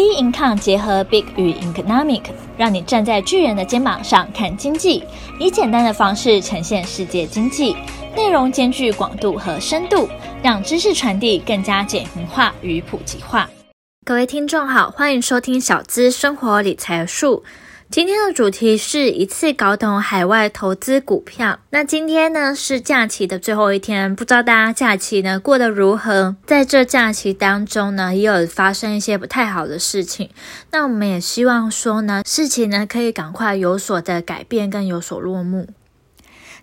B Income 结合 Big 与 Economic，让你站在巨人的肩膀上看经济，以简单的方式呈现世界经济，内容兼具广度和深度，让知识传递更加简明化与普及化。各位听众好，欢迎收听小资生活理财树。今天的主题是一次搞懂海外投资股票。那今天呢是假期的最后一天，不知道大家假期呢过得如何？在这假期当中呢，也有发生一些不太好的事情。那我们也希望说呢，事情呢可以赶快有所的改变，跟有所落幕。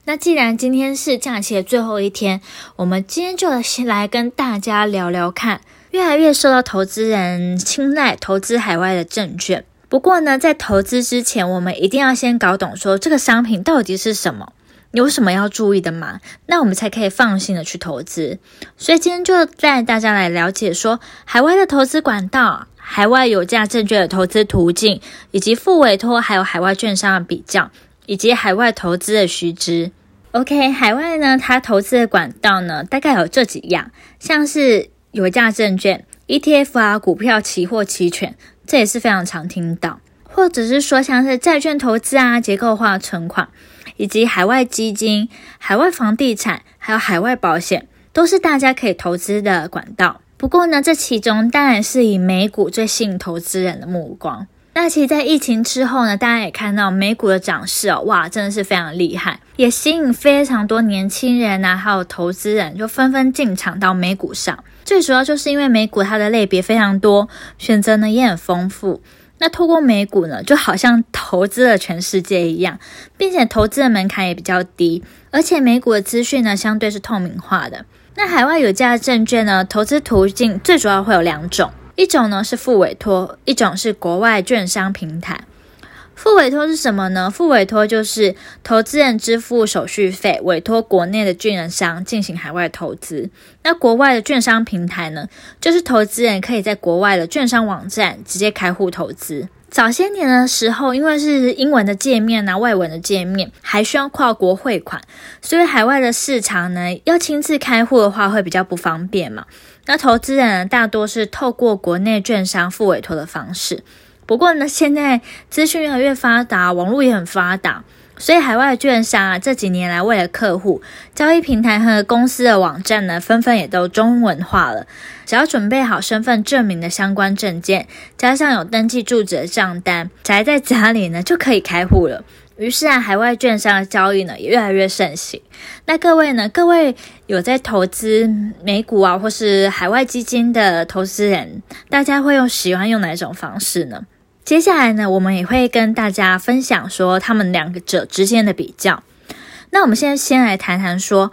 那既然今天是假期的最后一天，我们今天就先来跟大家聊聊看，越来越受到投资人青睐投资海外的证券。不过呢，在投资之前，我们一定要先搞懂说这个商品到底是什么，有什么要注意的吗？那我们才可以放心的去投资。所以今天就带大家来了解说海外的投资管道、海外有价证券的投资途径，以及副委托还有海外券商的比较，以及海外投资的须知。OK，海外呢，它投资的管道呢，大概有这几样，像是有价证券、ETF 啊、股票、期货、期权。这也是非常常听到，或者是说像是债券投资啊、结构化存款，以及海外基金、海外房地产，还有海外保险，都是大家可以投资的管道。不过呢，这其中当然是以美股最吸引投资人的目光。那其实，在疫情之后呢，大家也看到美股的涨势哦，哇，真的是非常厉害，也吸引非常多年轻人啊，还有投资人就纷纷进场到美股上。最主要就是因为美股它的类别非常多，选择呢也很丰富。那透过美股呢，就好像投资了全世界一样，并且投资的门槛也比较低，而且美股的资讯呢相对是透明化的。那海外有价证券呢，投资途径最主要会有两种，一种呢是付委托，一种是国外券商平台。付委托是什么呢？付委托就是投资人支付手续费，委托国内的券商进行海外投资。那国外的券商平台呢，就是投资人可以在国外的券商网站直接开户投资。早些年的时候，因为是英文的界面啊，外文的界面，还需要跨国汇款，所以海外的市场呢，要亲自开户的话会比较不方便嘛。那投资人，大多是透过国内券商付委托的方式。不过呢，现在资讯越来越发达，网络也很发达，所以海外券商啊，这几年来为了客户，交易平台和公司的网站呢，纷纷也都中文化了。只要准备好身份证明的相关证件，加上有登记住址的账单，宅在家里呢就可以开户了。于是啊，海外券商的交易呢也越来越盛行。那各位呢，各位有在投资美股啊，或是海外基金的投资人，大家会用喜欢用哪一种方式呢？接下来呢，我们也会跟大家分享说他们两者之间的比较。那我们现在先来谈谈说，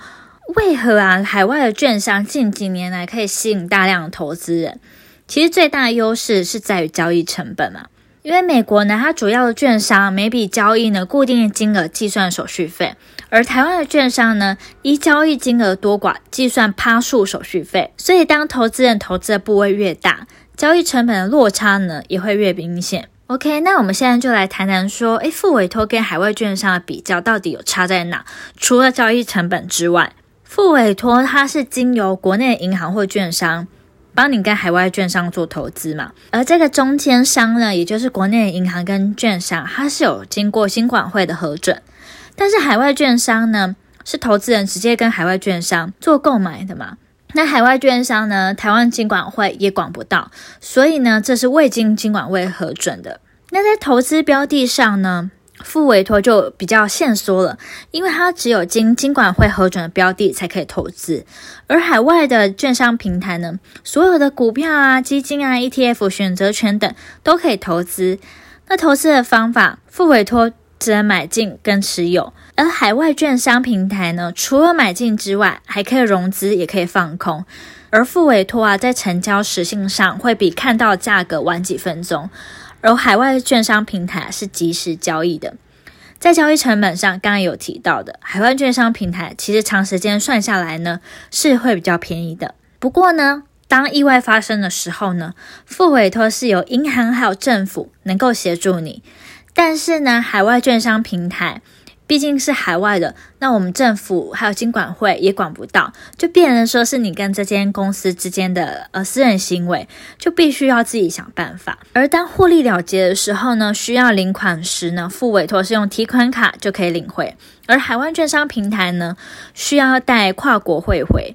为何啊海外的券商近几年来可以吸引大量的投资人？其实最大的优势是在于交易成本嘛。因为美国呢，它主要的券商每笔交易呢固定的金额计算手续费，而台湾的券商呢依交易金额多寡计算趴数手续费，所以当投资人投资的部位越大，交易成本的落差呢也会越明显。OK，那我们现在就来谈谈说，诶，复委托跟海外券商的比较到底有差在哪？除了交易成本之外，副委托它是经由国内银行或券商帮你跟海外券商做投资嘛，而这个中间商呢，也就是国内银行跟券商，它是有经过金管会的核准，但是海外券商呢，是投资人直接跟海外券商做购买的嘛。那海外券商呢，台湾金管会也管不到，所以呢，这是未经金管会核准的。那在投资标的上呢，复委托就比较限缩了，因为它只有经金管会核准的标的才可以投资，而海外的券商平台呢，所有的股票啊、基金啊、ETF、选择权等都可以投资。那投资的方法，复委托只能买进跟持有。而海外券商平台呢，除了买进之外，还可以融资，也可以放空。而复委托啊，在成交时性上会比看到价格晚几分钟，而海外券商平台是即时交易的。在交易成本上，刚刚有提到的，海外券商平台其实长时间算下来呢，是会比较便宜的。不过呢，当意外发生的时候呢，付委托是由银行还有政府能够协助你。但是呢，海外券商平台毕竟是海外的，那我们政府还有金管会也管不到，就变成说是你跟这间公司之间的呃私人行为，就必须要自己想办法。而当获利了结的时候呢，需要领款时呢，付委托是用提款卡就可以领回，而海外券商平台呢，需要带跨国汇回。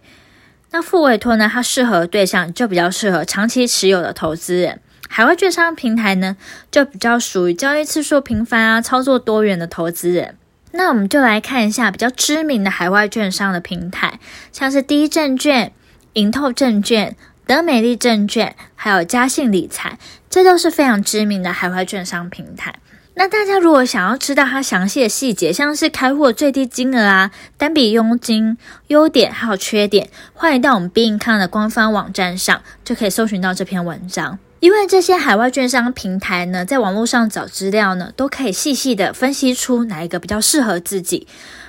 那付委托呢，它适合对象就比较适合长期持有的投资人。海外券商平台呢，就比较属于交易次数频繁啊、操作多元的投资人。那我们就来看一下比较知名的海外券商的平台，像是第一证券、盈透证券、德美利证券，还有嘉信理财，这都是非常知名的海外券商平台。那大家如果想要知道它详细的细节，像是开户最低金额啊、单笔佣金、优点还有缺点，欢迎到我们 Be In 康的官方网站上，就可以搜寻到这篇文章。因为这些海外券商平台呢，在网络上找资料呢，都可以细细的分析出哪一个比较适合自己。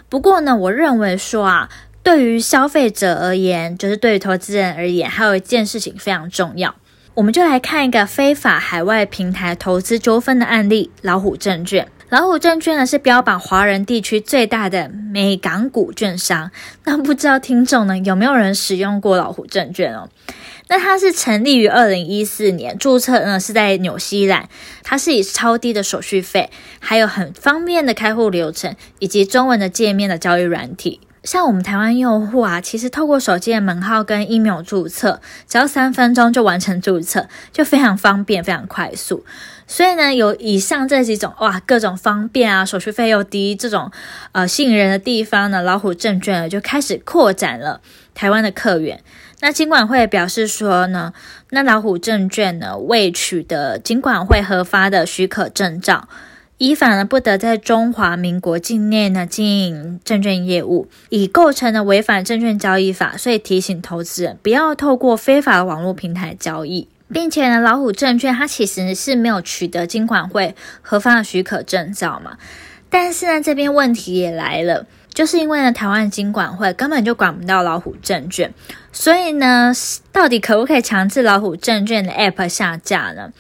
不过呢，我认为说啊，对于消费者而言，就是对于投资人而言，还有一件事情非常重要。我们就来看一个非法海外平台投资纠纷的案例——老虎证券。老虎证券呢，是标榜华人地区最大的美港股券商。那不知道听众呢，有没有人使用过老虎证券哦？那它是成立于二零一四年，注册呢是在纽西兰。它是以超低的手续费，还有很方便的开户流程，以及中文的界面的交易软体。像我们台湾用户啊，其实透过手机的门号跟 email 注册，只要三分钟就完成注册，就非常方便，非常快速。所以呢，有以上这几种哇，各种方便啊，手续费又低，这种呃吸引人的地方呢，老虎证券呢就开始扩展了。台湾的客源。那金管会表示说呢，那老虎证券呢未取得金管会核发的许可证照，依法呢不得在中华民国境内呢经营证券业务，已构成了违反证券交易法，所以提醒投资人不要透过非法的网络平台交易，并且呢，老虎证券它其实是没有取得金管会核发的许可证照嘛，但是呢，这边问题也来了。就是因为呢，台湾金管会根本就管不到老虎证券，所以呢，到底可不可以强制老虎证券的 App 下架呢？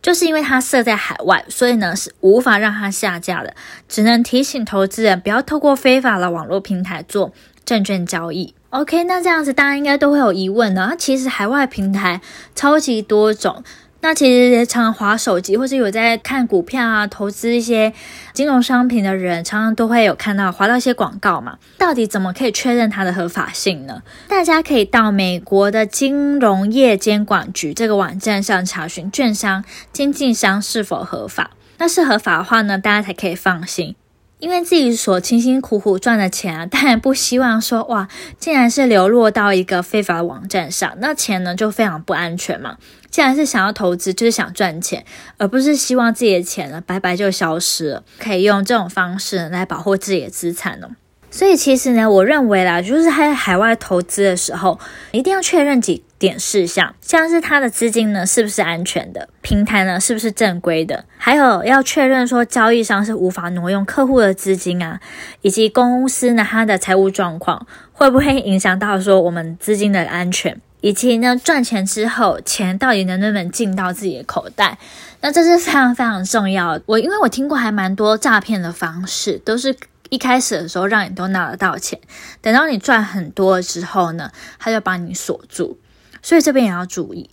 就是因为它设在海外，所以呢是无法让它下架的，只能提醒投资人不要透过非法的网络平台做证券交易。OK，那这样子大家应该都会有疑问的，其实海外平台超级多种。那其实常常滑手机，或是有在看股票啊、投资一些金融商品的人，常常都会有看到滑到一些广告嘛。到底怎么可以确认它的合法性呢？大家可以到美国的金融业监管局这个网站上查询券商、经纪商是否合法。那是合法的话呢，大家才可以放心。因为自己所辛辛苦苦赚的钱啊，当然不希望说 哇，竟然是流落到一个非法的网站上，那钱呢就非常不安全嘛。既然是想要投资，就是想赚钱，而不是希望自己的钱呢白白就消失了。可以用这种方式来保护自己的资产呢。所以其实呢，我认为啦，就是在海外投资的时候，一定要确认几点事项，像是他的资金呢是不是安全的，平台呢是不是正规的，还有要确认说交易商是无法挪用客户的资金啊，以及公司呢它的财务状况会不会影响到说我们资金的安全，以及呢赚钱之后钱到底能不能进到自己的口袋，那这是非常非常重要的。我因为我听过还蛮多诈骗的方式，都是。一开始的时候让你都拿得到钱，等到你赚很多之后呢，他就把你锁住，所以这边也要注意，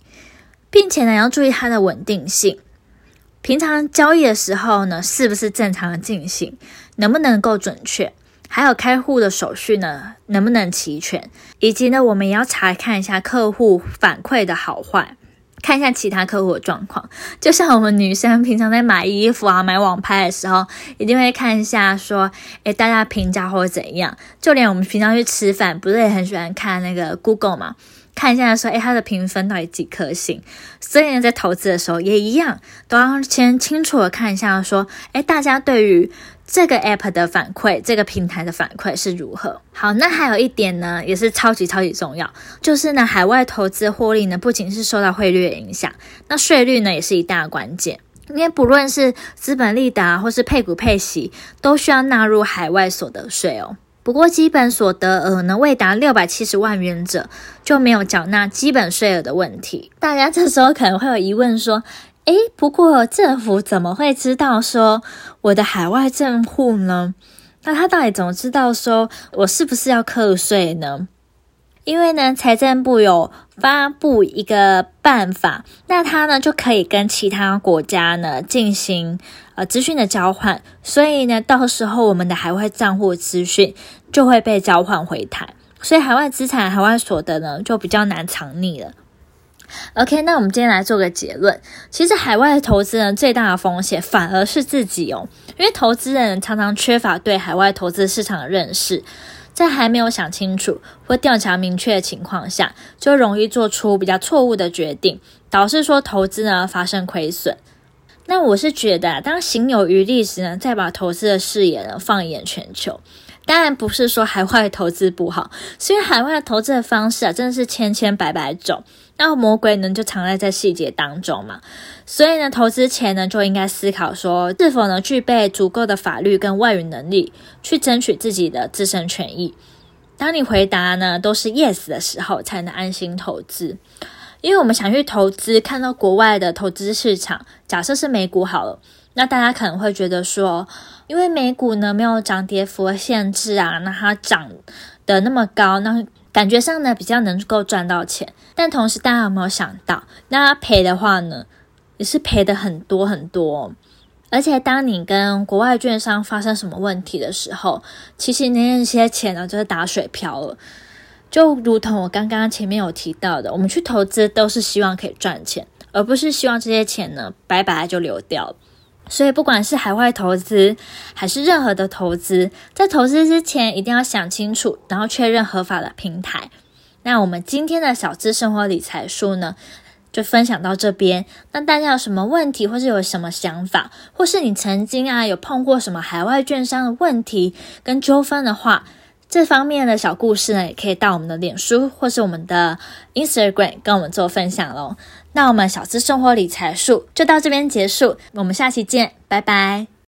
并且呢要注意它的稳定性。平常交易的时候呢，是不是正常的进行，能不能够准确，还有开户的手续呢，能不能齐全，以及呢，我们也要查看一下客户反馈的好坏。看一下其他客户的状况，就像我们女生平常在买衣服啊、买网拍的时候，一定会看一下说，诶，大家评价或者怎样。就连我们平常去吃饭，不是也很喜欢看那个 Google 嘛？看一下说，诶，它的评分到底几颗星？所以呢，在投资的时候也一样，都要先清楚的看一下说，诶，大家对于。这个 app 的反馈，这个平台的反馈是如何？好，那还有一点呢，也是超级超级重要，就是呢，海外投资获利呢，不仅是受到汇率的影响，那税率呢也是一大关键。因为不论是资本利得或是配股配息，都需要纳入海外所得税哦。不过基本所得额呢未达六百七十万元者，就没有缴纳基本税额的问题。大家这时候可能会有疑问说，诶，不过政府怎么会知道说我的海外账户呢？那他到底怎么知道说我是不是要课税呢？因为呢，财政部有发布一个办法，那他呢就可以跟其他国家呢进行呃资讯的交换，所以呢，到时候我们的海外账户资讯就会被交换回台，所以海外资产、海外所得呢就比较难藏匿了。OK，那我们今天来做个结论，其实海外的投资人最大的风险反而是自己哦，因为投资人常常缺乏对海外投资市场的认识。在还没有想清楚或调查明确的情况下，就容易做出比较错误的决定，导致说投资呢发生亏损。那我是觉得，当行有余力时呢，再把投资的视野呢放眼全球。当然不是说海外投资不好，所以海外投资的方式啊，真的是千千百百种。那魔鬼呢，就藏在这细节当中嘛。所以呢，投资前呢，就应该思考说，是否呢具备足够的法律跟外语能力，去争取自己的自身权益。当你回答呢都是 yes 的时候，才能安心投资。因为我们想去投资，看到国外的投资市场，假设是美股好了，那大家可能会觉得说，因为美股呢没有涨跌幅的限制啊，那它涨得那么高，那感觉上呢比较能够赚到钱。但同时，大家有没有想到，那它赔的话呢，也是赔的很多很多。而且，当你跟国外券商发生什么问题的时候，其实那些钱呢就是打水漂了。就如同我刚刚前面有提到的，我们去投资都是希望可以赚钱，而不是希望这些钱呢白白就流掉了。所以，不管是海外投资还是任何的投资，在投资之前一定要想清楚，然后确认合法的平台。那我们今天的小资生活理财书呢，就分享到这边。那大家有什么问题，或是有什么想法，或是你曾经啊有碰过什么海外券商的问题跟纠纷的话，这方面的小故事呢，也可以到我们的脸书或是我们的 Instagram 跟我们做分享喽。那我们小资生活理财术就到这边结束，我们下期见，拜拜。